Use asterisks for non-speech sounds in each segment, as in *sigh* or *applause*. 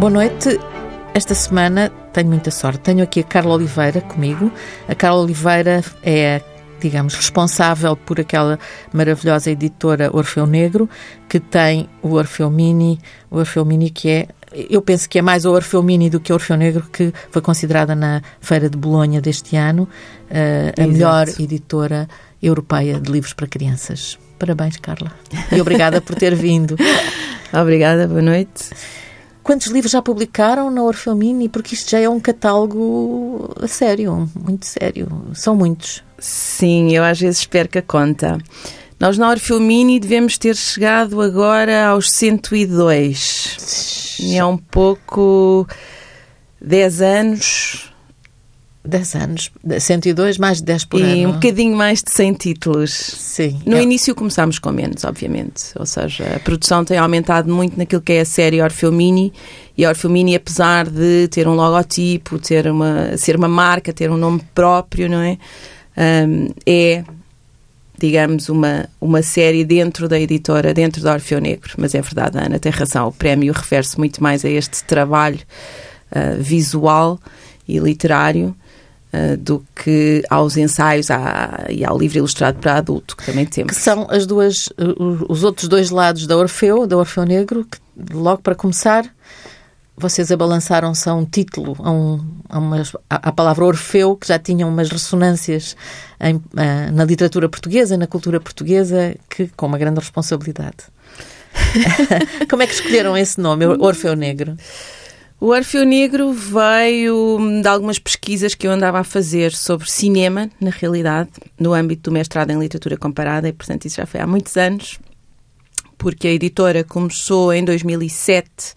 Boa noite. Esta semana tenho muita sorte. Tenho aqui a Carla Oliveira comigo. A Carla Oliveira é, digamos, responsável por aquela maravilhosa editora Orfeu Negro, que tem o Orfeu Mini, o Orfeu Mini que é eu penso que é mais o Orfeu Mini do que o Orfeu Negro, que foi considerada na Feira de Bolonha deste ano uh, a melhor editora europeia de livros para crianças. Parabéns, Carla. E obrigada por ter vindo. *laughs* Obrigada, boa noite. Quantos livros já publicaram na Orfeu Mini? Porque isto já é um catálogo a sério, muito sério. São muitos. Sim, eu às vezes perco a conta. Nós na Orfeu Mini devemos ter chegado agora aos 102. E é um pouco 10 anos 10 anos, 102 mais de 10 por e ano. E um bocadinho mais de 100 títulos. Sim. No é. início começámos com menos, obviamente. Ou seja, a produção tem aumentado muito naquilo que é a série Orfeu Mini. E a Orfeu Mini, apesar de ter um logotipo, ter uma, ser uma marca, ter um nome próprio, não é? Um, é, digamos, uma, uma série dentro da editora, dentro da Orfeu Negro. Mas é verdade, Ana tem razão. O prémio refere-se muito mais a este trabalho uh, visual e literário Uh, do que aos ensaios à, e ao livro ilustrado para adulto, que também temos. Que são as duas, uh, os outros dois lados da Orfeu, da Orfeu Negro, que logo para começar vocês abalançaram-se a um título, a, um, a, umas, a, a, palavra Orfeu, que já tinha umas ressonâncias em, uh, na literatura portuguesa, na cultura portuguesa, que com uma grande responsabilidade. *laughs* Como é que escolheram esse nome, Orfeu Negro? O Orfeu Negro veio de algumas pesquisas que eu andava a fazer sobre cinema, na realidade, no âmbito do mestrado em literatura comparada, e portanto isso já foi há muitos anos, porque a editora começou em 2007,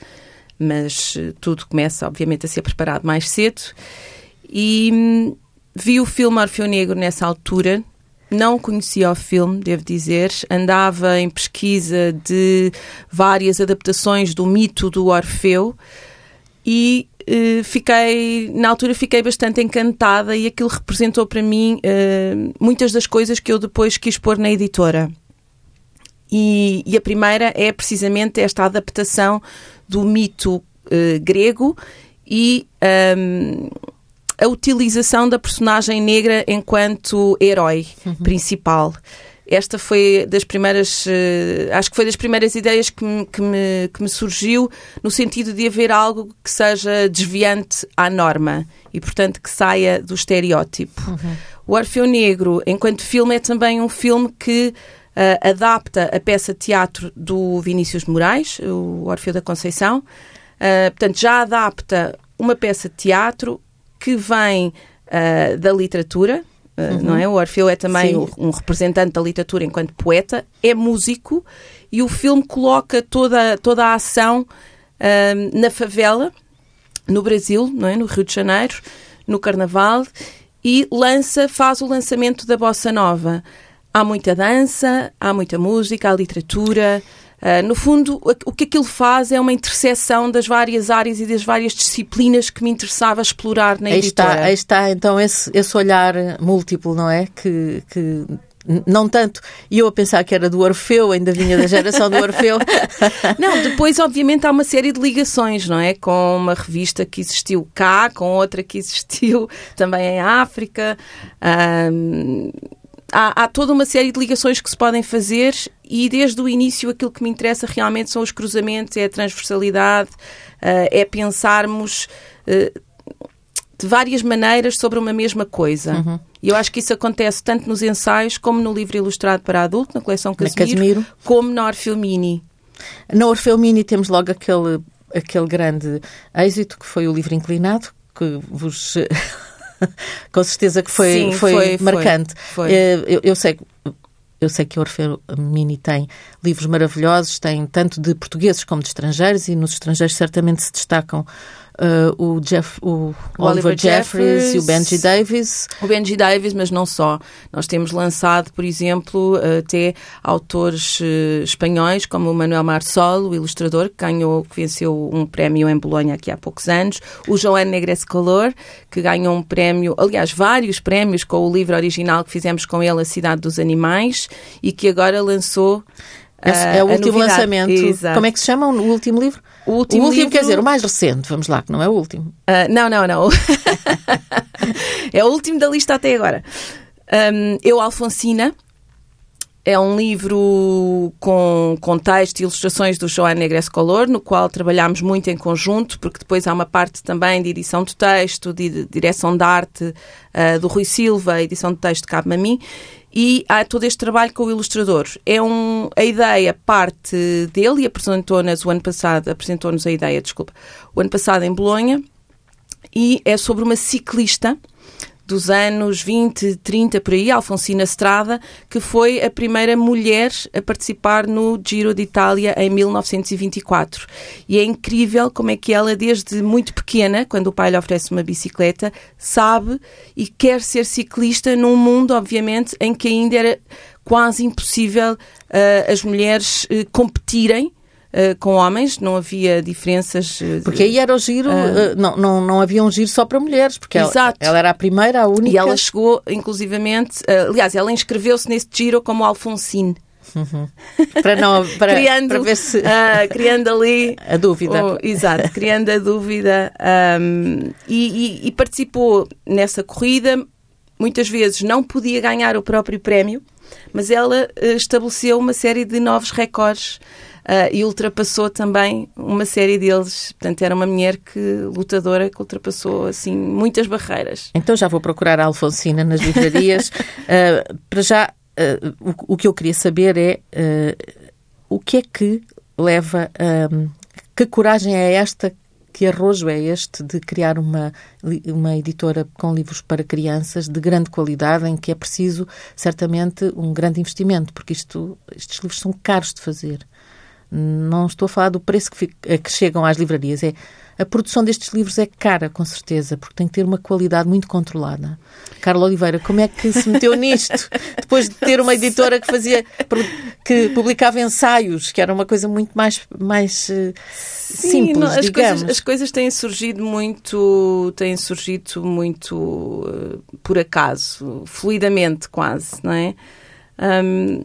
mas eh, tudo começa, obviamente, a ser preparado mais cedo. E hum, vi o filme Orfeu Negro nessa altura, não conhecia o filme, devo dizer. Andava em pesquisa de várias adaptações do mito do Orfeu e uh, fiquei, na altura fiquei bastante encantada e aquilo representou para mim uh, muitas das coisas que eu depois quis pôr na editora. E, e a primeira é precisamente esta adaptação do mito uh, grego e um, a utilização da personagem negra enquanto herói uhum. principal esta foi das primeiras, uh, acho que foi das primeiras ideias que me, que, me, que me surgiu no sentido de haver algo que seja desviante à norma e, portanto, que saia do estereótipo. Uhum. O Orfeu Negro, enquanto filme, é também um filme que uh, adapta a peça de teatro do Vinícius de Moraes, o Orfeu da Conceição. Uh, portanto, já adapta uma peça de teatro que vem da literatura, uhum. não é? O Orfeu é também Sim. um representante da literatura enquanto poeta, é músico e o filme coloca toda, toda a ação uh, na favela, no Brasil, não é? No Rio de Janeiro, no Carnaval e lança, faz o lançamento da bossa nova. Há muita dança, há muita música, há literatura, Uh, no fundo, o que aquilo faz é uma interseção das várias áreas e das várias disciplinas que me interessava explorar na aí editora. Está, aí está, então, esse, esse olhar múltiplo, não é? Que, que não tanto, e eu a pensar que era do Orfeu, ainda vinha da geração do Orfeu. *laughs* não, depois, obviamente, há uma série de ligações, não é? Com uma revista que existiu cá, com outra que existiu também em África. Um, há, há, toda uma série de ligações que se podem fazer e desde o início aquilo que me interessa realmente são os cruzamentos, é a transversalidade, uh, é pensarmos uh, de várias maneiras sobre uma mesma coisa. Uhum. E eu acho que isso acontece tanto nos ensaios como no livro ilustrado para adulto, na coleção Casimiro, na Casimiro. como na Orfeu Mini. Na Orfeu Mini temos logo aquele, aquele grande êxito que foi o livro inclinado, que vos com certeza que foi, Sim, foi, foi, marcante. Foi. Eh, eu, eu, sei eu sei que o Orfeu Mini tem livros maravilhosos, tem tanto de portugueses como de estrangeiros, e nos estrangeiros certamente se destacam uh, o, Jeff, o, o Oliver, Jeffries, Jeffries, e o Benji Davis. O Benji Davis, mas não só. Nós temos lançado, por exemplo, até autores uh, espanhóis, como o Manuel Marsol, o ilustrador, que ganhou, que venceu um prémio em Bolonha aqui há poucos anos, o João Negres Color, que ganhou um prémio, aliás, vários prémios com o livro original que fizemos com ele, A Cidade dos Animais, e que agora lançou é, é o último novidade. lançamento. Exato. Como é que se chama o último livro? O último, o último livro... quer dizer, o mais recente, vamos lá, que não é o último. Uh, não, não, não. *laughs* é o último da lista até agora. Um, Eu, Alfonsina, é um livro com, com texto e ilustrações do João Negres Color, no qual trabalhámos muito em conjunto, porque depois há uma parte também de edição de texto, de, direção de arte uh, do Rui Silva, edição de texto cabe-me a mim, e há todo este trabalho com o ilustrador. É um, a ideia parte dele e apresentou-nos o ano passado, apresentou-nos a ideia, desculpa, o ano passado em Bolonha, e é sobre uma ciclista dos anos 20, 30 por aí, Alfonsina Strada, que foi a primeira mulher a participar no Giro de Itália em 1924. E é incrível como é que ela, desde muito pequena, quando o pai lhe oferece uma bicicleta, sabe e quer ser ciclista num mundo, obviamente, em que ainda era quase impossível uh, as mulheres uh, competirem uh, com homens, não havia diferenças. Uh, porque aí era o giro, uh, não, não, não havia um giro só para mulheres, porque ela, ela, era a primeira, a única. E ela chegou, inclusivamente, aliás, ela inscreveu-se nesse giro como Alfonsine. Uhum. Para não *laughs* para, criando, para ver se uh, criando ali a dúvida oh, exato criando a dúvida um, e, e, e, participou nessa corrida muitas vezes não podia ganhar o próprio prémio mas ela estabeleceu uma série de novos recordes uh, e ultrapassou também uma série deles. Portanto, era uma mulher que lutadora que ultrapassou assim muitas barreiras. Então já vou procurar a Alfonsina nas livrarias. uh, *laughs* para já, uh, o, o, que eu queria saber é o que é que leva a. que coragem é esta que arrojo é este de criar uma, uma editora com livros para crianças de grande qualidade, em que é preciso, certamente, um grande investimento, porque isto, estes livros são caros de fazer. Não estou a falar do preço que, fica, que chegam às livrarias. É, a produção destes livros é cara, com certeza, porque tem que ter uma qualidade muito controlada. Carla Oliveira, como é que se meteu nisto? *laughs* Depois de ter uma editora que fazia, *laughs* que publicava ensaios, que era uma coisa muito mais, mais uh, Sim, simples, não, as digamos. Coisas, as coisas têm surgido muito, têm surgido muito uh, por acaso, fluidamente quase, não é? Um,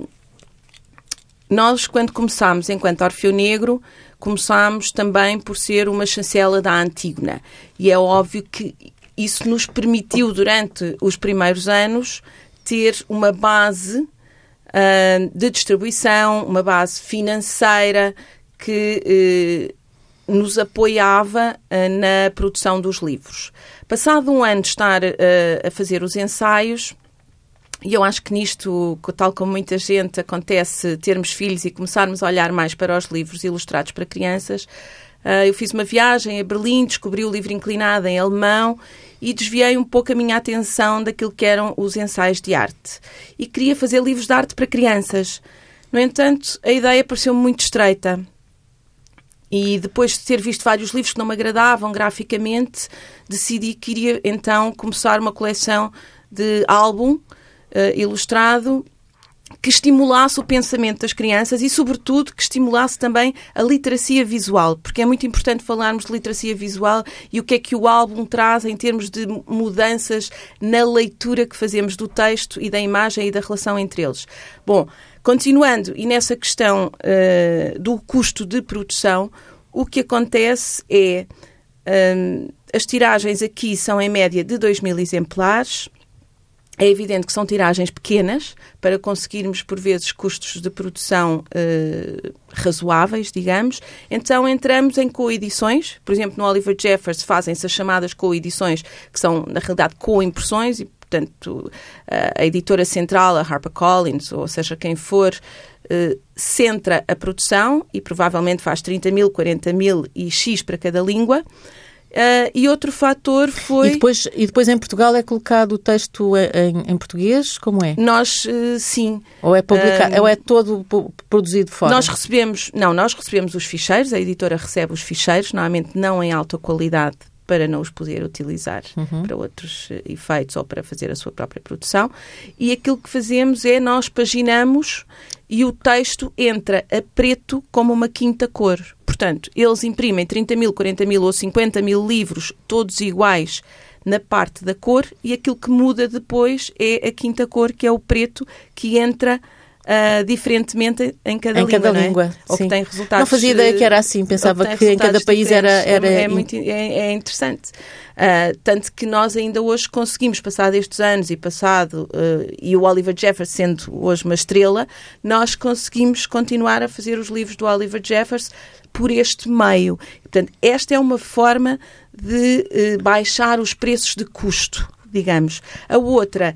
nós, quando começámos enquanto Orfeu Negro, começámos também por ser uma chancela da Antígona. E é óbvio que isso nos permitiu, durante os primeiros anos, ter uma base uh, de distribuição, uma base financeira que uh, nos apoiava uh, na produção dos livros. Passado um ano de estar a fazer os ensaios, e eu acho que nisto, tal como muita gente acontece, termos filhos e começarmos a olhar mais para os livros ilustrados para crianças. Uh, eu fiz uma viagem a Berlim, descobri o livro inclinado em alemão e desviei um pouco a minha atenção daquilo que eram os ensaios de arte. E queria fazer livros de arte para crianças. No entanto, a ideia pareceu muito estreita. E depois de ter visto vários livros que não me agradavam graficamente, decidi que iria então começar uma coleção de álbum ilustrado que estimulasse o pensamento das crianças e, sobretudo, que estimulasse também a literacia visual, porque é muito importante falarmos de literacia visual e o que é que o álbum traz em termos de mudanças na leitura que fazemos do texto e da imagem e da relação entre eles. Bom, continuando, e nessa questão uh, do custo de produção, o que acontece é. Uh, as tiragens aqui são em média de 2 mil exemplares é evidente que são tiragens pequenas para conseguirmos, por vezes, custos de produção eh, razoáveis, digamos. Então entramos em coedições. Por exemplo, no Oliver Jeffers fazem-se as chamadas coedições, que são, na realidade, co-impressões e, portanto, a editora central, a HarperCollins, ou seja, quem for, eh, centra a produção e provavelmente faz 30 mil, 40 mil e X para cada língua. Uh, e outro fator foi. E depois, e depois em Portugal é colocado o texto em, em português? Como é? Nós, uh, sim. Ou é, publicado, uh, ou é todo produzido fora? Nós recebemos, não, nós recebemos os ficheiros, a editora recebe os ficheiros, normalmente não em alta qualidade para não os poder utilizar uhum. para outros efeitos ou para fazer a sua própria produção. E aquilo que fazemos é nós paginamos e o texto entra a preto como uma quinta cor. Portanto, eles imprimem 30 mil, 40 mil ou 50 mil livros, todos iguais, na parte da cor, e aquilo que muda depois é a quinta cor, que é o preto, que entra uh, diferentemente em cada em língua. Cada não é? língua Ou sim. que tem resultados. Não fazia ideia que era assim, pensava que, que em cada país era. era é, é, muito, é, é interessante. Uh, tanto que nós ainda hoje conseguimos, passado estes anos e passado, uh, e o Oliver Jeffers sendo hoje uma estrela, nós conseguimos continuar a fazer os livros do Oliver Jeffers por este meio. Portanto, esta é uma forma de uh, baixar os preços de custo, digamos. A outra,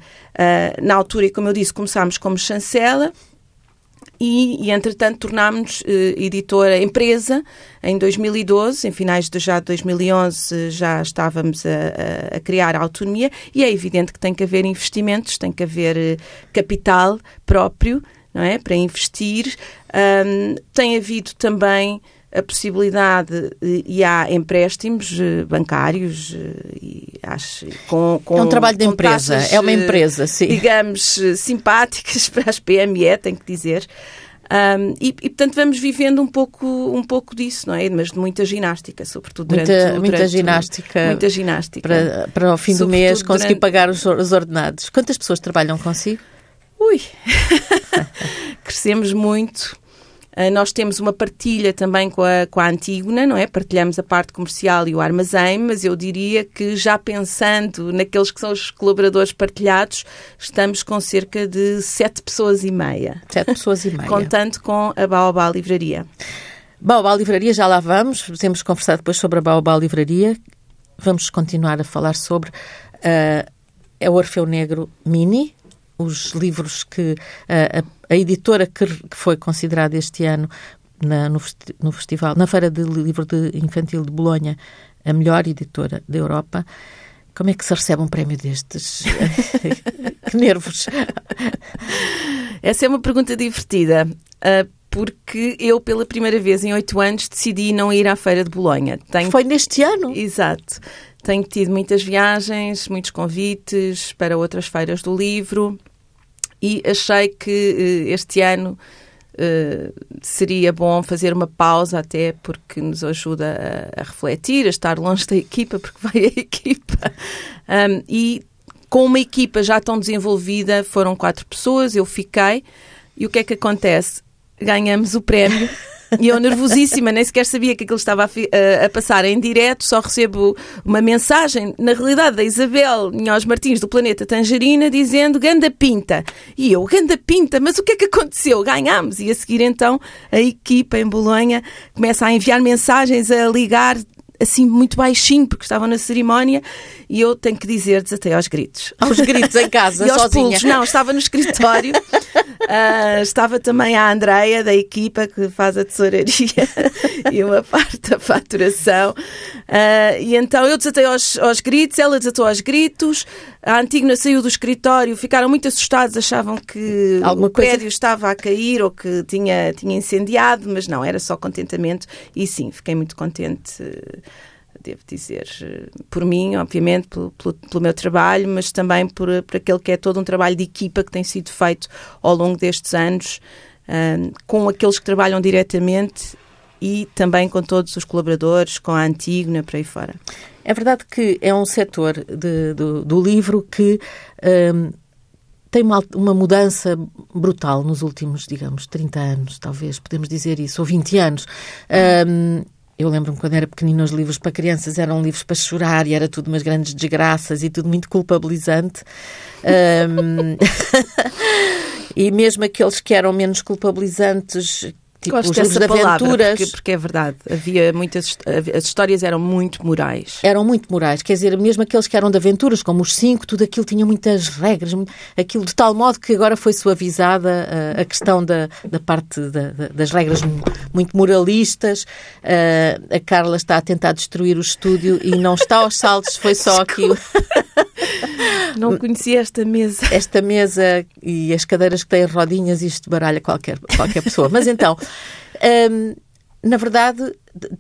na altura, e como eu disse, começámos como chancela, e, e entretanto tornámos-nos eh, editora empresa em 2012, em finais de já de 2011 já estávamos a, a, a, criar a autonomia e é evidente que tem que haver investimentos, tem que haver eh, capital próprio, não é, para investir. Um, tem havido também a possibilidade e há empréstimos eh, bancários e acho, com, com, é um trabalho de empresa, taxas, é uma empresa, sim. digamos, simpáticas *laughs* para as PME, tenho que dizer. Um, e, e, portanto vamos vivendo um pouco um pouco disso não é? Mas de muita ginástica sobretudo durante muita, durante, muita ginástica muita ginástica. para, para o fim do mês conseguir durante... pagar os, os ordenados. Quantas pessoas trabalham consigo? Ui! *laughs* Crescemos muito nós temos uma partilha também com a, com a Antígona, não é? Partilhamos a parte comercial e o armazém, mas eu diria que já pensando naqueles que são os colaboradores partilhados, estamos com cerca de sete pessoas e meia. Sete pessoas e meia. Contando com a Baobá Livraria. Baobá Livraria, já lá vamos. Temos conversado depois sobre a Baobá Livraria. Vamos continuar a falar sobre uh, a Orfeu Negro Mini, os livros que a, a, editora que, foi considerada este ano na, no, no, festival, na Feira de Livro de Infantil de Bolonha, a melhor editora da Europa. Como é que se recebe um prémio destes? *laughs* que nervos! Essa é uma pergunta divertida. Uh, porque eu, pela primeira vez em oito anos, decidi não ir à Feira de Bolonha. Tenho... Foi neste ano? Exato. Tenho tido muitas viagens, muitos convites para outras feiras do livro e achei que uh, este ano uh, seria bom fazer uma pausa até porque nos ajuda a, a, refletir, a estar longe da equipa, porque vai a equipa. Um, e com uma equipa já tão desenvolvida, foram quatro pessoas, eu fiquei. E o que é que acontece? Ganhamos o prémio *laughs* e eu nervosíssima, nem sequer sabia que aquilo estava a, a, passar em direto, só recebo uma mensagem, na realidade, da Isabel Nhoz Martins, do Planeta Tangerina, dizendo Ganda Pinta. E eu, Ganda Pinta, mas o que é que aconteceu? Ganhámos. E a seguir, então, a equipa em Bolonha começa a enviar mensagens, a ligar assim muito baixinho, porque estavam na cerimónia, e eu tenho que dizer-lhes até aos gritos. *laughs* Aos gritos em casa, *laughs* e aos sozinha. Pulos. Não, estava no escritório. uh, *laughs* estava também a Andreia, da equipa que faz a tesouraria e uma parte da faturação. Uh, e então eu desatei aos, aos gritos, ela desatou aos gritos, a Antígona saiu do escritório, ficaram muito assustados, achavam que Alguma o prédio coisa? estava a cair ou que tinha, tinha incendiado, mas não, era só contentamento. E sim, fiquei muito contente devo dizer, por mim, obviamente, pelo, pelo, pelo, meu trabalho, mas também por, por aquele que é todo um trabalho de equipa que tem sido feito ao longo destes anos, um, com aqueles que trabalham diretamente e também com todos os colaboradores, com a Antígona, por aí fora. É verdade que é um setor de, do, do, livro que um, tem uma, uma, mudança brutal nos últimos, digamos, 30 anos, talvez, podemos dizer isso, ou 20 anos. Um, eu lembro-me quando era pequenino, os livros para crianças eram livros para chorar e era tudo umas grandes desgraças e tudo muito culpabilizante. Um, *laughs* e mesmo aqueles que eram menos culpabilizantes, Tipo, Gosto os livros de aventuras. Porque, porque, é verdade, havia muitas. As histórias eram muito morais. Eram muito morais, quer dizer, mesmo aqueles que eram de aventuras, como os cinco, tudo aquilo tinha muitas regras, aquilo de tal modo que agora foi suavizada a, a questão da, da parte da, das regras muito moralistas. a Carla está a tentar destruir o estúdio e não está aos saltos, foi só *laughs* aquilo. *laughs* Não conhecia esta mesa. Esta mesa e as cadeiras que têm rodinhas, isto baralha qualquer, qualquer pessoa. Mas então, um, *laughs* na verdade,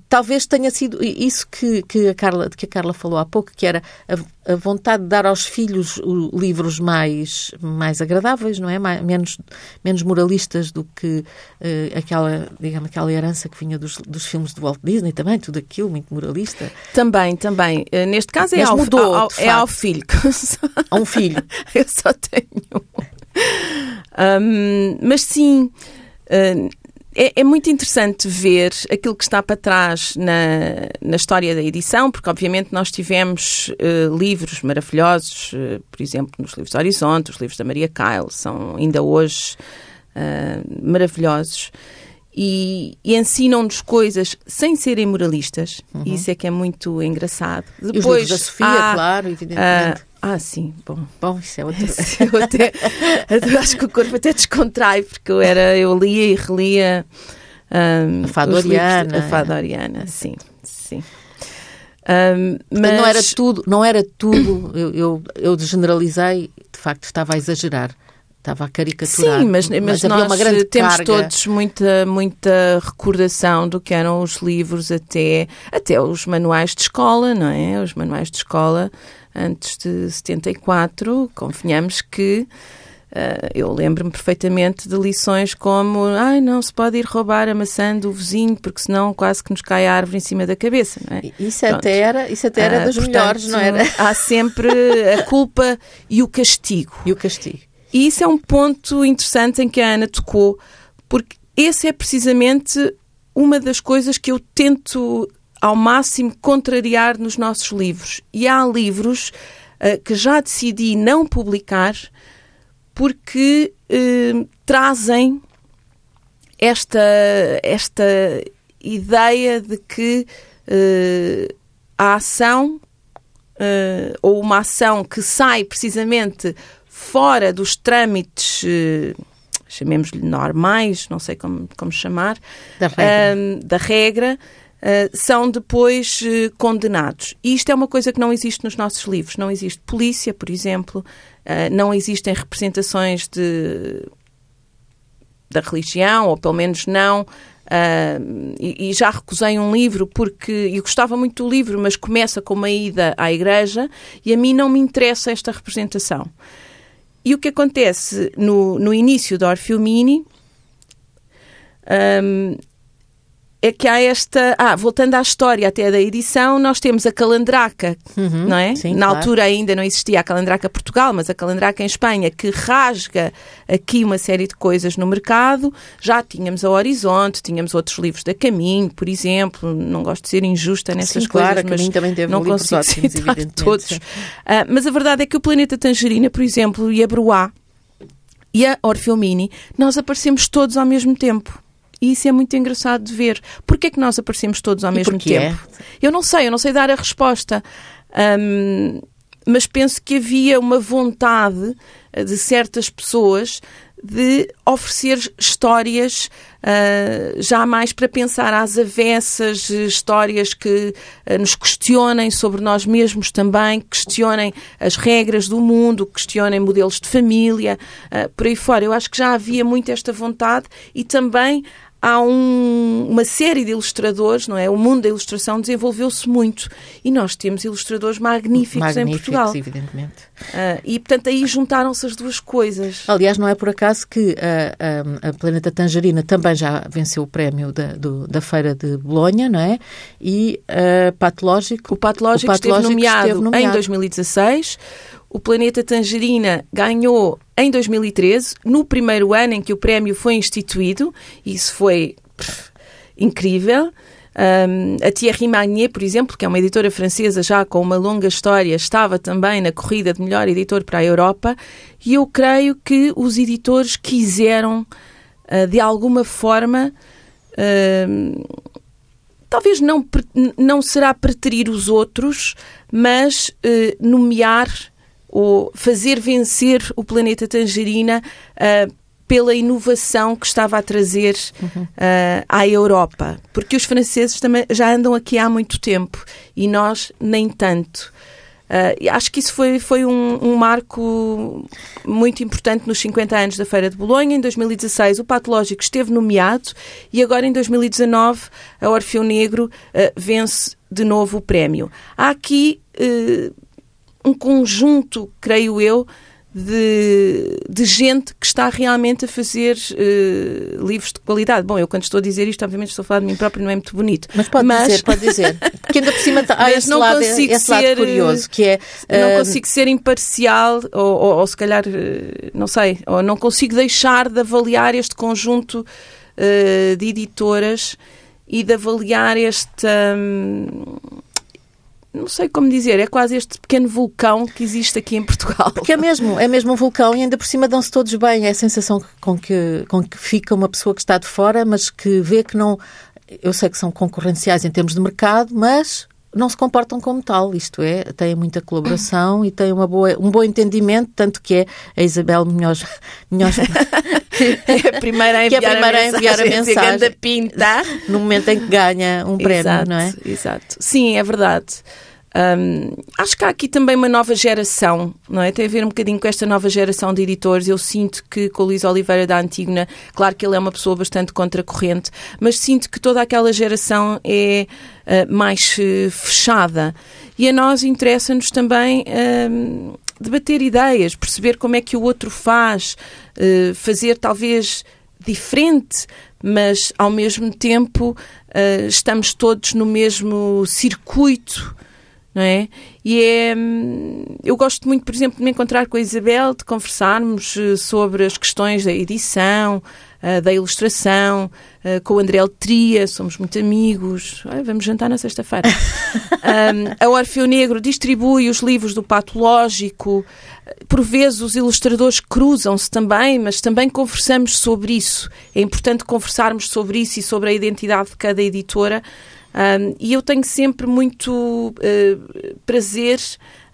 talvez tenha sido isso que, que, a Carla, que a Carla falou há pouco, que era a, a vontade de dar aos filhos livros mais, mais agradáveis, não é? Mais, menos, menos moralistas do que uh, aquela, digamos, aquela herança que vinha dos, dos filmes de Walt Disney também, tudo aquilo muito moralista. Também, também. Uh, neste caso é, ao, mudou, ao, é ao filho. *laughs* A um filho. Eu só tenho Um, mas sim, uh, é, é, muito interessante ver aquilo que está para trás na, na história da edição, porque obviamente nós tivemos uh, livros maravilhosos, uh, por exemplo, nos livros do Horizonte, os livros da Maria Kyle, são ainda hoje uh, maravilhosos. E, e ensinam-nos coisas sem serem moralistas, uhum. isso é que é muito engraçado. Depois, e os livros da Sofia, há, claro, evidentemente. Ah, sim, bom. Bom, isso é outro. *laughs* eu até, acho que o corpo até descontrai, porque eu, era, eu lia e relia. Um, a Fadoriana. A Fadoriana, sim, sim. Um, mas... Não era tudo, não era tudo, eu, eu, eu generalizei, de facto estava a exagerar. Estava a caricaturar. Sim, mas, mas, mas nós temos carga. todos muita, muita recordação do que eram os livros até, até os manuais de escola, não é? Os manuais de escola antes de 74, convenhamos que uh, eu lembro-me perfeitamente de lições como ai, não se pode ir roubar a maçã do vizinho porque senão quase que nos cai a árvore em cima da cabeça, não é? Isso até era, isso até era uh, das portanto, melhores, não era? Há sempre a culpa e o castigo. E o castigo. E isso é um ponto interessante em que a Ana tocou, porque esse é precisamente uma das coisas que eu tento ao máximo contrariar nos nossos livros. E há livros uh, que já decidi não publicar porque uh, trazem esta, esta ideia de que uh, a ação ou uma ação que sai precisamente fora dos trâmites chamemos-lhe normais, não sei como, como chamar, da regra, da regra uh, são depois uh, condenados. E isto é uma coisa que não existe nos nossos livros. Não existe polícia, por exemplo, uh, não existem representações de, da religião, ou pelo menos não. E, e, já recusei um livro porque eu gostava muito do livro, mas começa com uma ida à igreja e a mim não me interessa esta representação. E o que acontece no, no início da Orfeumini um, é que há esta. Ah, voltando à história até da edição, nós temos a calandraca, uhum, não é? Sim, Na claro. altura ainda não existia a calandraca Portugal, mas a calandraca em Espanha, que rasga aqui uma série de coisas no mercado. Já tínhamos a Horizonte, tínhamos outros livros da Caminho, por exemplo. Não gosto de ser injusta nessas sim, coisas, claro, mas também teve não consigo ótimos, citar todos. Uh, mas a verdade é que o Planeta Tangerina, por exemplo, e a Bruá e a Orfeumini, nós aparecemos todos ao mesmo tempo. E isso é muito engraçado de ver. Porquê é que nós aparecemos todos ao e mesmo tempo? É? Eu não sei, eu não sei dar a resposta. Um, mas penso que havia uma vontade eh, de certas pessoas de oferecer histórias uh, já mais para pensar às avessas, histórias que uh, nos questionem sobre nós mesmos também, questionem as regras do mundo, questionem modelos de família, uh, por aí fora. Eu acho que já havia muito esta vontade e também há um, uma série de ilustradores, não é? O mundo da ilustração desenvolveu-se muito e nós temos ilustradores magníficos, magníficos em Portugal. evidentemente. Uh, e, portanto, aí juntaram-se as duas coisas. Aliás, não é por acaso que a, a, a Planeta Tangerina também já venceu o prémio da, do, da Feira de Bolonha, não é? E uh, Patológico... O Patológico, o Patológico esteve, nomeado esteve nomeado em 2016 o Planeta Tangerina ganhou em 2013, no primeiro ano em que o prémio foi instituído. Isso foi pff, incrível. Um, a Thierry Magnier, por exemplo, que é uma editora francesa já com uma longa história, estava também na corrida de melhor editor para a Europa e eu creio que os editores quiseram, uh, de alguma forma, uh, talvez não, não será preterir os outros, mas uh, nomear ou fazer vencer o planeta Tangerina uh, pela inovação que estava a trazer uhum. uh, à Europa. Porque os franceses também já andam aqui há muito tempo e nós nem tanto. Uh, acho que isso foi, foi um, um, marco muito importante nos 50 anos da Feira de Bolonha. Em 2016, o Patológico esteve nomeado e agora, em 2019, a Orfeu Negro uh, vence de novo o prémio. Há aqui uh, um conjunto, creio eu, de, de, gente que está realmente a fazer uh, livros de qualidade. Bom, eu quando estou a dizer isto, obviamente estou a falar de mim próprio, não é muito bonito. Mas pode mas... dizer, pode dizer. Porque ainda por cima *laughs* há esse, não lado, consigo esse ser, curioso, que é... Uh... Não consigo ser imparcial, ou, ou, ou, se calhar, uh, não sei, ou não consigo deixar de avaliar este conjunto de editoras e de avaliar esta... Um, não sei como dizer, é quase este pequeno vulcão que existe aqui em Portugal. Porque é mesmo, é mesmo um vulcão e ainda por cima dão-se todos bem. É a sensação com que, com que fica uma pessoa que está de fora, mas que vê que não. Eu sei que são concorrenciais em termos de mercado, mas não se comportam como tal, isto é, têm muita colaboração e têm uma boa, um bom entendimento, tanto que é a Isabel Minhoz, Minhoz *laughs* é a primeira a enviar, é a, primeira a, enviar a *laughs* mensagem, a pinta. *laughs* no momento em que ganha um prémio, exato, não é? Exato, sim, é verdade. Um, acho que há aqui também uma nova geração, não é? Tem a ver um bocadinho com esta nova geração de editores. Eu sinto que com o Luís Oliveira da Antígona, claro que ele é uma pessoa bastante contracorrente, mas sinto que toda aquela geração é uh, mais uh, fechada. E a nós interessa-nos também uh, debater ideias, perceber como é que o outro faz, uh, fazer talvez diferente, mas ao mesmo tempo uh, estamos todos no mesmo circuito não é? E é, hum, eu gosto muito, por exemplo, de me encontrar com a Isabel, de conversarmos eh, sobre as questões da edição, eh, da ilustração, eh, com o André Tria, somos muito amigos. vamos jantar na sexta-feira. *laughs* um, a Orfeu Negro distribui os livros do patológico. Por vezes os ilustradores cruzam-se também, mas também conversamos sobre isso. É importante conversarmos sobre isso e sobre a identidade de cada editora um, e eu tenho sempre muito uh, prazer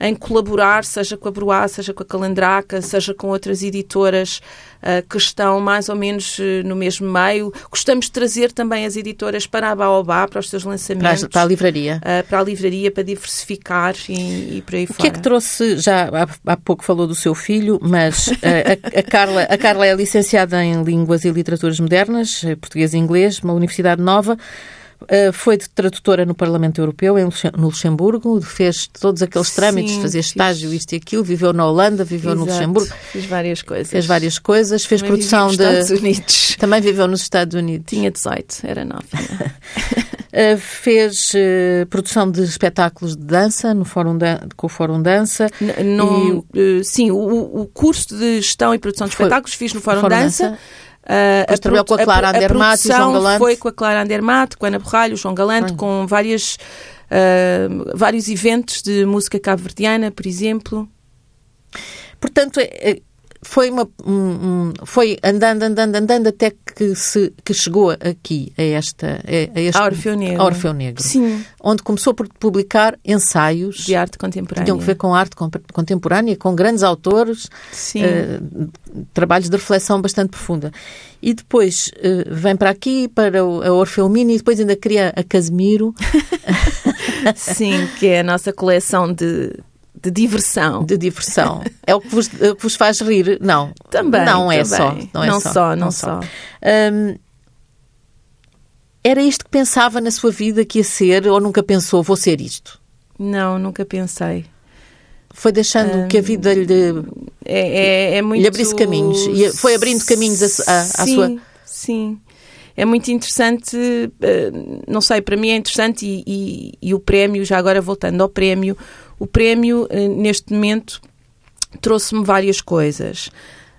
em colaborar, seja com a Bruá, seja com a Calandraca, seja com outras editoras uh, que estão mais ou menos uh, no mesmo meio. Gostamos de trazer também as editoras para a Baobá, para os seus lançamentos. Para, a livraria. Uh, para a livraria, para diversificar e, e por aí fora. O que é que trouxe, já há, há pouco falou do seu filho, mas a, a, Carla, a Carla é licenciada em Línguas e Literaturas Modernas, português e inglês, uma universidade nova. Uh, foi de tradutora no Parlamento Europeu, em, no Luxemburgo, fez todos aqueles trâmites, Sim, fazia estágio, isto e aquilo, viveu na Holanda, viveu Exato. no Luxemburgo. Fez várias coisas. Fez várias coisas, fez Também produção de. Estados Unidos. *laughs* Também viveu nos Estados Unidos. Tinha 18, era nova. Uh, *laughs* fez uh, produção de espetáculos de dança no Fórum com o Fórum Dança. E... uh, sim, o, o, curso de gestão e produção de espetáculos fiz no Fórum, Fórum Dança. dança. Uh, a, trabalhou com a Clara Andermatt e o João Galante. foi com a Clara Andermatt, com a Ana Borralho, o João Galante, com várias, uh, vários eventos de música cabo-verdiana, por exemplo. Portanto, é, é foi uma um, foi andando, andando, andando até que se que chegou aqui a esta a, este a Orfeu Negro. Orfeu Negro. Sim. Onde começou por publicar ensaios de arte contemporânea. Tinham que ver com arte contemporânea, com grandes autores, uh, trabalhos de reflexão bastante profunda. E depois uh, vem para aqui, para o, a Orfeu Mini, e depois ainda cria a Casemiro. *laughs* Sim, que é a nossa coleção de de diversão. De diversão. É o que vos, é que vos faz rir? Não. Também. Não é também. só. Não, é não só, só, não, só. Hum, era isto que pensava na sua vida que ia ser ou nunca pensou, vou ser isto? Não, nunca pensei. Foi deixando hum, que a vida lhe, é, é, é muito... lhe abrisse caminhos. E foi abrindo caminhos à sua. Sim, é muito interessante, eh, não sei, para mim é interessante e, e, e o prémio, já agora voltando ao prémio, o prémio, eh, neste momento, trouxe-me várias coisas.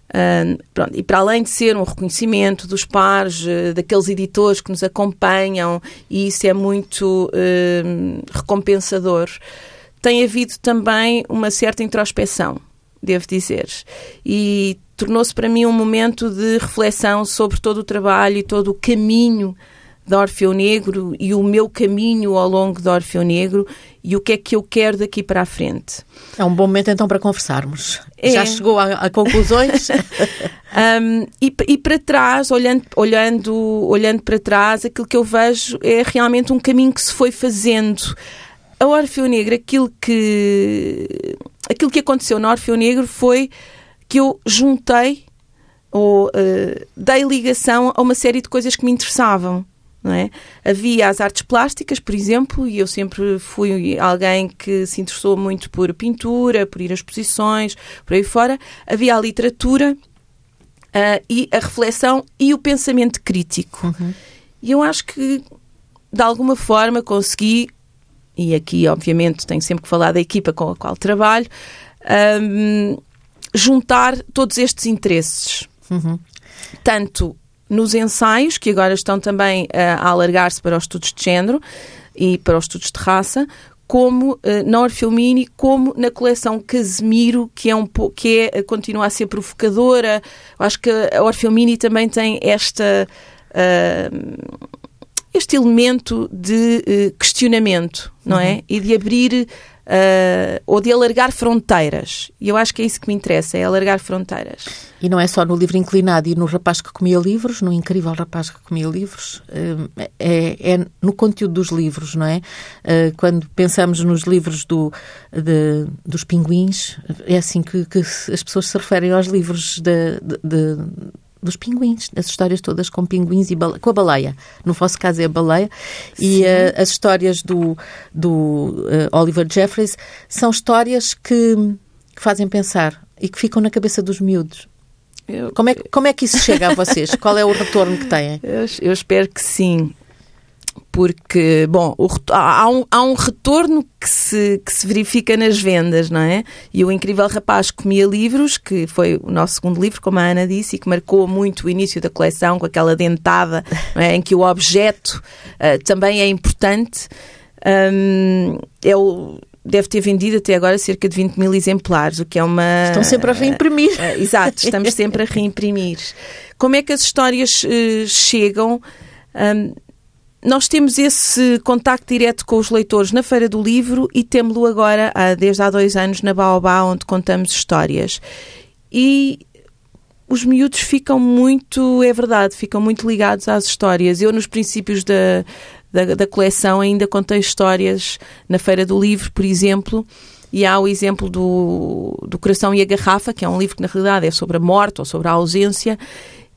Uh, pronto, e para além de ser um reconhecimento dos pares, uh, daqueles editores que nos acompanham, e isso é muito uh, recompensador, tem havido também uma certa introspeção, devo dizer. E tornou-se para mim um momento de reflexão sobre todo o trabalho e todo o caminho da Orfeu Negro e o meu caminho ao longo da Orfeu Negro e o que é que eu quero daqui para a frente. É um bom momento então para conversarmos. É. Já chegou a, a conclusões? *laughs* um, e, e, para trás, olhando, olhando, olhando para trás, aquilo que eu vejo é realmente um caminho que se foi fazendo. A Orfeu Negro, aquilo que, aquilo que aconteceu na Orfeu Negro foi que eu juntei ou uh, dei ligação a uma série de coisas que me interessavam não é? Havia as artes plásticas, por exemplo, e eu sempre fui alguém que se interessou muito por pintura, por ir a exposições, por aí fora. Havia a literatura uh, e a reflexão e o pensamento crítico. Uhum. E eu acho que, de alguma forma, consegui, e aqui, obviamente, tenho sempre que falar da equipa com a qual trabalho, um, juntar todos estes interesses. Uhum. Tanto nos ensaios, que agora estão também uh, a alargar-se para os estudos de género e para os estudos de raça, como uh, na Orfilmini, como na coleção Casemiro, que é um que é, continua a ser provocadora. Eu acho que a Orfilmini também tem esta uh, este elemento de uh, questionamento, não é? uhum. é? E de abrir uh, ou de alargar fronteiras. E eu acho que é isso que me interessa, é alargar fronteiras. E não é só no livro inclinado e no rapaz que comia livros, no incrível rapaz que comia livros, uh, é, é, no conteúdo dos livros, não é? Uh, quando pensamos nos livros do, de, dos pinguins, é assim que, que, as pessoas se referem aos livros de, de, de dos pinguins, as histórias todas com pinguins e com a baleia. No vosso caso é a baleia. Sim. E uh, as histórias do, do uh, Oliver Jeffreys são histórias que, que, fazem pensar e que ficam na cabeça dos miúdos. Eu, como, é, como é que isso chega a vocês? *laughs* Qual é o retorno que têm? Eu, eu espero que sim porque, bom, o, há, um, há um retorno que se, que se verifica nas vendas, não é? E o Incrível Rapaz Comia Livros, que foi o nosso segundo livro, como a Ana disse, e que marcou muito o início da coleção, com aquela dentada, é? em que o objeto uh, também é importante. Um, é o, deve ter vendido até agora cerca de 20 mil exemplares, o que é uma. Estão sempre a reimprimir. Uh, exato, estamos sempre a reimprimir. Como é que as histórias uh, chegam? Um, nós temos esse contacto direto com os leitores na Feira do Livro e temos-lo agora, desde há dois anos, na Baobá, onde contamos histórias. E os miúdos ficam muito, é verdade, ficam muito ligados às histórias. Eu, nos princípios da, da, da coleção, ainda contei histórias na Feira do Livro, por exemplo, e há o exemplo do, do Coração e a Garrafa, que é um livro que na realidade é sobre a morte ou sobre a ausência,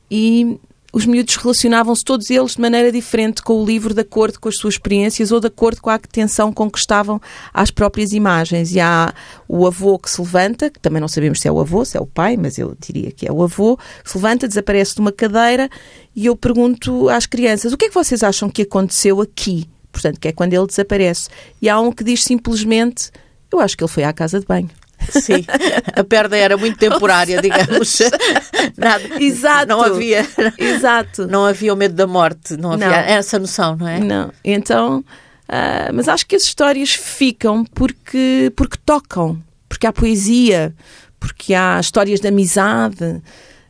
e os miúdos relacionavam-se todos eles de maneira diferente com o livro, de acordo com as suas experiências ou de acordo com a atenção com que estavam às próprias imagens. E há o avô que se levanta, que também não sabemos se é o avô, se é o pai, mas eu diria que é o avô, se levanta, desaparece de uma cadeira e eu pergunto às crianças: o que é que vocês acham que aconteceu aqui? Portanto, que é quando ele desaparece. E há um que diz simplesmente: eu acho que ele foi à casa de banho. Sim, a perda era muito temporária, *laughs* digamos. Nada, Exato. Não havia. Exato. Não havia o medo da morte, não havia não. essa noção, não é? Não. Então, uh, mas acho que as histórias ficam porque, porque tocam, porque há poesia, porque há histórias de amizade.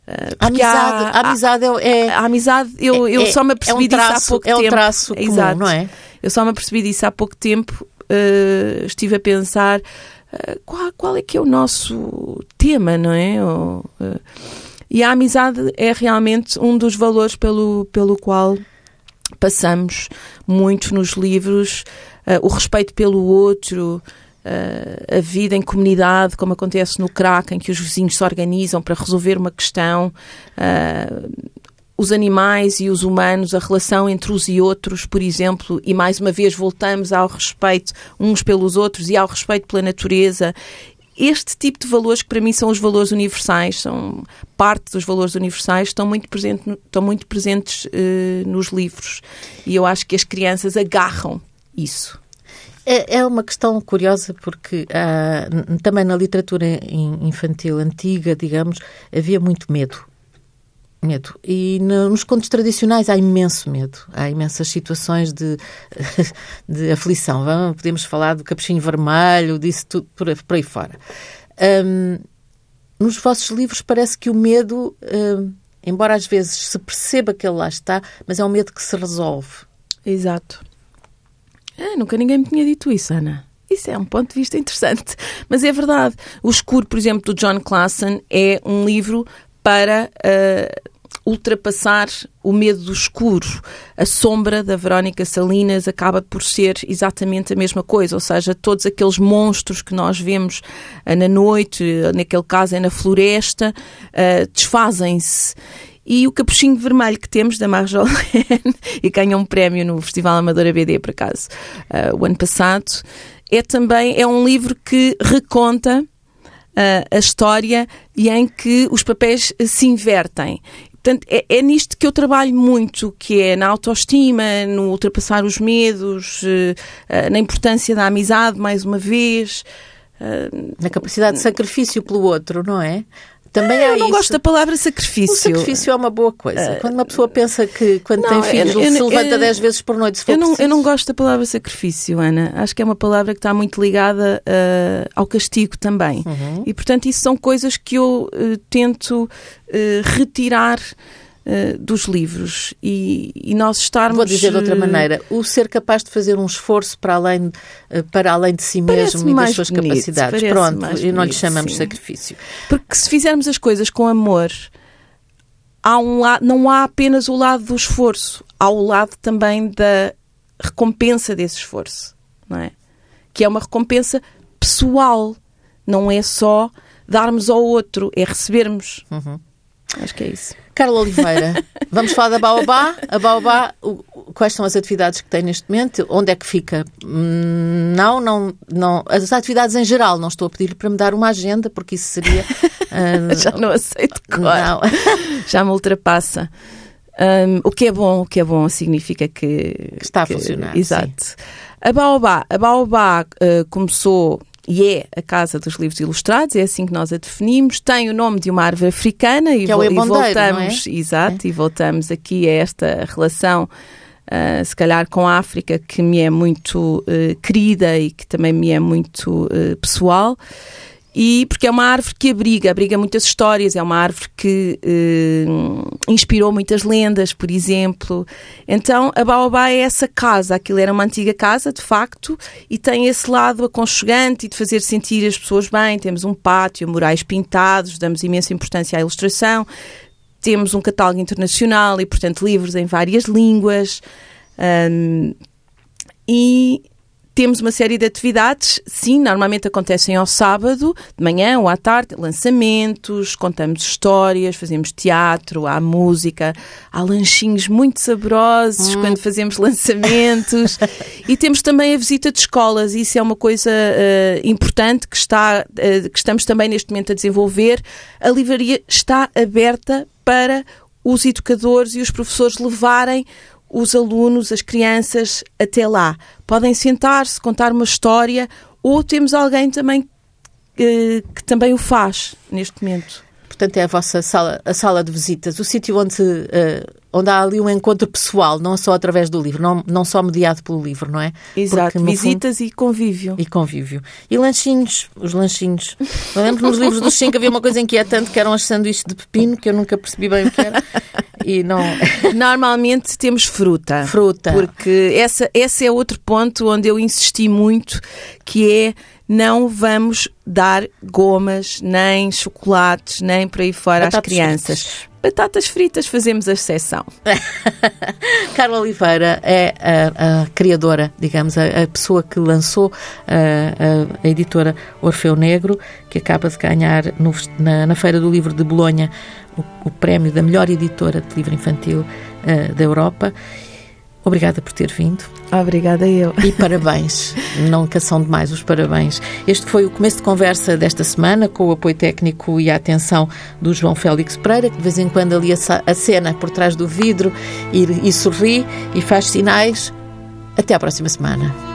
Uh, a amizade, há, a amizade é, a, a amizade, eu, eu é, só me apercebi é um traço, disso há pouco é um tempo. traço comum, Exato. não é? Eu só me apercebi disso há pouco tempo. Uh, estive a pensar qual, qual, é que é o nosso tema, não é? Ou, uh, e a amizade é realmente um dos valores pelo, pelo qual passamos muito nos livros, uh, o respeito pelo outro, uh, a vida em comunidade, como acontece no crack, em que os vizinhos se organizam para resolver uma questão, uh, os animais e os humanos, a relação entre uns e outros, por exemplo, e mais uma vez voltamos ao respeito uns pelos outros e ao respeito pela natureza. Este tipo de valores, que para mim são os valores universais, são parte dos valores universais, estão muito, presente, estão muito presentes uh, nos livros. E eu acho que as crianças agarram isso. É, é uma questão curiosa porque uh, também na literatura infantil antiga, digamos, havia muito medo Medo. E nos contos tradicionais há imenso medo. Há imensas situações de, *laughs* de aflição. Vamos, podemos falar do capuchinho vermelho, disso tudo por, por aí fora. Um, nos vossos livros parece que o medo, um, embora às vezes se perceba que ele lá está, mas é um medo que se resolve. Exato. Ah, nunca ninguém me tinha dito isso, Ana. Isso é um ponto de vista interessante. *laughs* Mas é verdade. O Escuro, por exemplo, do John Classen, é um livro para uh, ultrapassar o medo do escuro. A sombra da Verónica Salinas acaba por ser exatamente a mesma coisa, ou seja, todos aqueles monstros que nós vemos uh, na noite, naquele caso é na floresta, uh, desfazem-se. E o capuchinho vermelho que temos da Marjolaine *laughs* e ganhou um prémio no Festival Amadora BD, por acaso, uh, o ano passado, é também é um livro que reconta uh, a história e em que os papéis se invertem. Portanto, é, é, nisto que eu trabalho muito, que é na autoestima, no ultrapassar os medos, uh, na importância da amizade, mais uma vez. na capacidade de sacrifício pelo outro, não é? Também é, eu não isso. gosto da palavra sacrifício. O sacrifício é uma boa coisa. Uh, quando uma pessoa pensa que quando não, tem filhos eu, eu, se levanta 10 vezes por noite se for eu não, eu não gosto da palavra sacrifício, Ana. Acho que é uma palavra que está muito ligada uh, ao castigo também. Uhum. E, portanto, isso são coisas que eu uh, tento retirar uh, dos livros e, e, nós estarmos... Vou dizer de outra maneira, o ser capaz de fazer um esforço para além, uh, para além de si mesmo e das suas bonito, capacidades. Pronto, e não lhe chamamos sim. sacrifício. Porque se fizermos as coisas com amor, há um não há apenas o lado do esforço, há o lado também da recompensa desse esforço, não é? Que é uma recompensa pessoal, não é só darmos ao outro, é recebermos. Uhum. Acho que é isso. Carla Oliveira, vamos falar da Baobá. A Baobá, quais são as atividades que tem neste momento? Onde é que fica? Hum, não, não, não. As atividades em geral, não estou a pedir para me dar uma agenda, porque isso seria. Uh, *laughs* Já não aceito, claro. Não. *laughs* Já me ultrapassa. Um, o que é bom, o que é bom significa que, que está a funcionar. Exato. Sim. A Baobá, a Baobá uh, começou e é a Casa dos Livros Ilustrados, é assim que nós a definimos. Tem o nome de uma árvore africana e, é vo e voltamos, é? exato, é. e voltamos aqui a esta relação, uh, se calhar com a África, que me é muito uh, querida e que também me é muito uh, pessoal e porque é uma árvore que abriga, abriga muitas histórias, é uma árvore que eh, inspirou muitas lendas, por exemplo. Então a Baobá é essa casa, aquilo era uma antiga casa, de facto, e tem esse lado aconchegante e de fazer sentir as pessoas bem. Temos um pátio, murais pintados, damos imensa importância à ilustração, temos um catálogo internacional e, portanto, livros em várias línguas. Um, e temos uma série de atividades, sim, normalmente acontecem ao sábado, de manhã ou à tarde, lançamentos, contamos histórias, fazemos teatro, há música, há lanchinhos muito saborosos hum. quando fazemos lançamentos *laughs* e temos também a visita de escolas, isso é uma coisa uh, importante que, está, uh, que estamos também neste momento a desenvolver. A livraria está aberta para os educadores e os professores levarem os alunos, as crianças, até lá. Podem sentar-se, contar uma história, ou temos alguém também que, eh, que também o faz neste momento. Portanto, é a vossa sala, a sala de visitas, o sítio onde, uh, onde há ali um encontro pessoal, não só através do livro, não, não só mediado pelo livro, não é? Exato, Porque, visitas fundo, e convívio. E convívio. E lanchinhos, os lanchinhos. Eu lembro que nos livros dos cinco havia uma coisa inquietante que eram as sanduíches de pepino, que eu nunca percebi bem o que era. E não... *laughs* Normalmente temos fruta. Fruta. Porque essa, esse é outro ponto onde eu insisti muito, que é não vamos dar gomas, nem chocolates, nem por aí fora Batatas às crianças. Fritas. Batatas fritas fazemos a exceção. *laughs* Carla Oliveira é a, a criadora, digamos, a, a, pessoa que lançou a, a, editora Orfeu Negro, que acaba de ganhar no, na, na, Feira do Livro de Bolonha o, o, prémio da melhor editora de livro infantil uh, da Europa Obrigada por ter vindo. Obrigada eu. E parabéns. *laughs* Nunca são demais os parabéns. Este foi o começo de conversa desta semana, com o apoio técnico e a atenção do João Félix Pereira, que de vez em quando ali a cena por trás do vidro e, e sorri e faz sinais. Até à próxima semana.